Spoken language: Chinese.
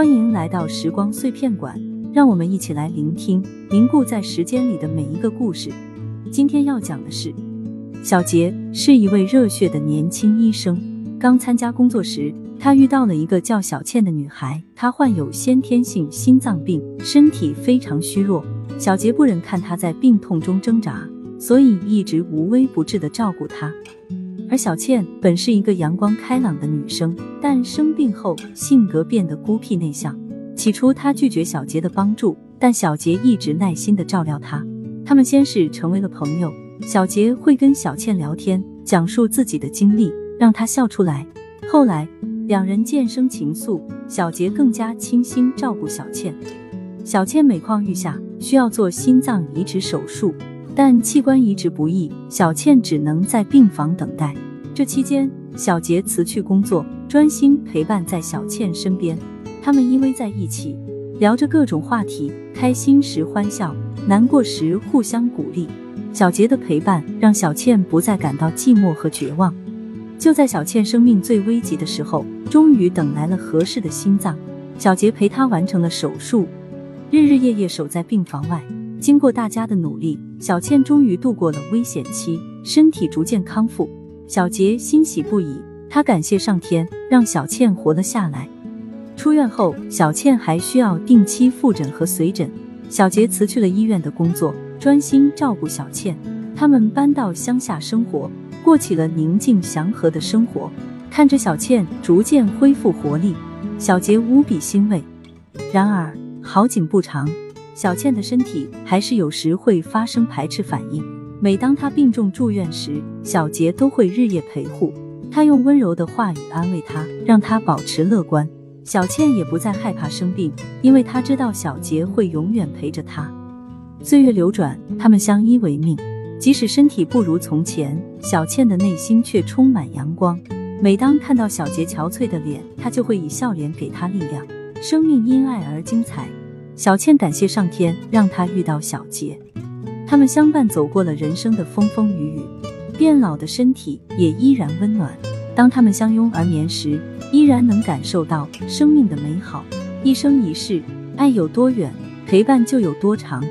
欢迎来到时光碎片馆，让我们一起来聆听凝固在时间里的每一个故事。今天要讲的是，小杰是一位热血的年轻医生。刚参加工作时，他遇到了一个叫小倩的女孩，她患有先天性心脏病，身体非常虚弱。小杰不忍看她在病痛中挣扎，所以一直无微不至的照顾她。而小倩本是一个阳光开朗的女生，但生病后性格变得孤僻内向。起初，她拒绝小杰的帮助，但小杰一直耐心的照料她。他们先是成为了朋友，小杰会跟小倩聊天，讲述自己的经历，让她笑出来。后来，两人渐生情愫，小杰更加倾心照顾小倩。小倩每况愈下，需要做心脏移植手术。但器官移植不易，小倩只能在病房等待。这期间，小杰辞去工作，专心陪伴在小倩身边。他们依偎在一起，聊着各种话题，开心时欢笑，难过时互相鼓励。小杰的陪伴让小倩不再感到寂寞和绝望。就在小倩生命最危急的时候，终于等来了合适的心脏。小杰陪她完成了手术，日日夜夜守在病房外。经过大家的努力，小倩终于度过了危险期，身体逐渐康复。小杰欣喜不已，他感谢上天让小倩活了下来。出院后，小倩还需要定期复诊和随诊。小杰辞去了医院的工作，专心照顾小倩。他们搬到乡下生活，过起了宁静祥和的生活。看着小倩逐渐恢复活力，小杰无比欣慰。然而好景不长。小倩的身体还是有时会发生排斥反应。每当她病重住院时，小杰都会日夜陪护，他用温柔的话语安慰她，让她保持乐观。小倩也不再害怕生病，因为她知道小杰会永远陪着她。岁月流转，他们相依为命。即使身体不如从前，小倩的内心却充满阳光。每当看到小杰憔悴的脸，她就会以笑脸给他力量。生命因爱而精彩。小倩感谢上天让她遇到小杰，他们相伴走过了人生的风风雨雨，变老的身体也依然温暖。当他们相拥而眠时，依然能感受到生命的美好。一生一世，爱有多远，陪伴就有多长。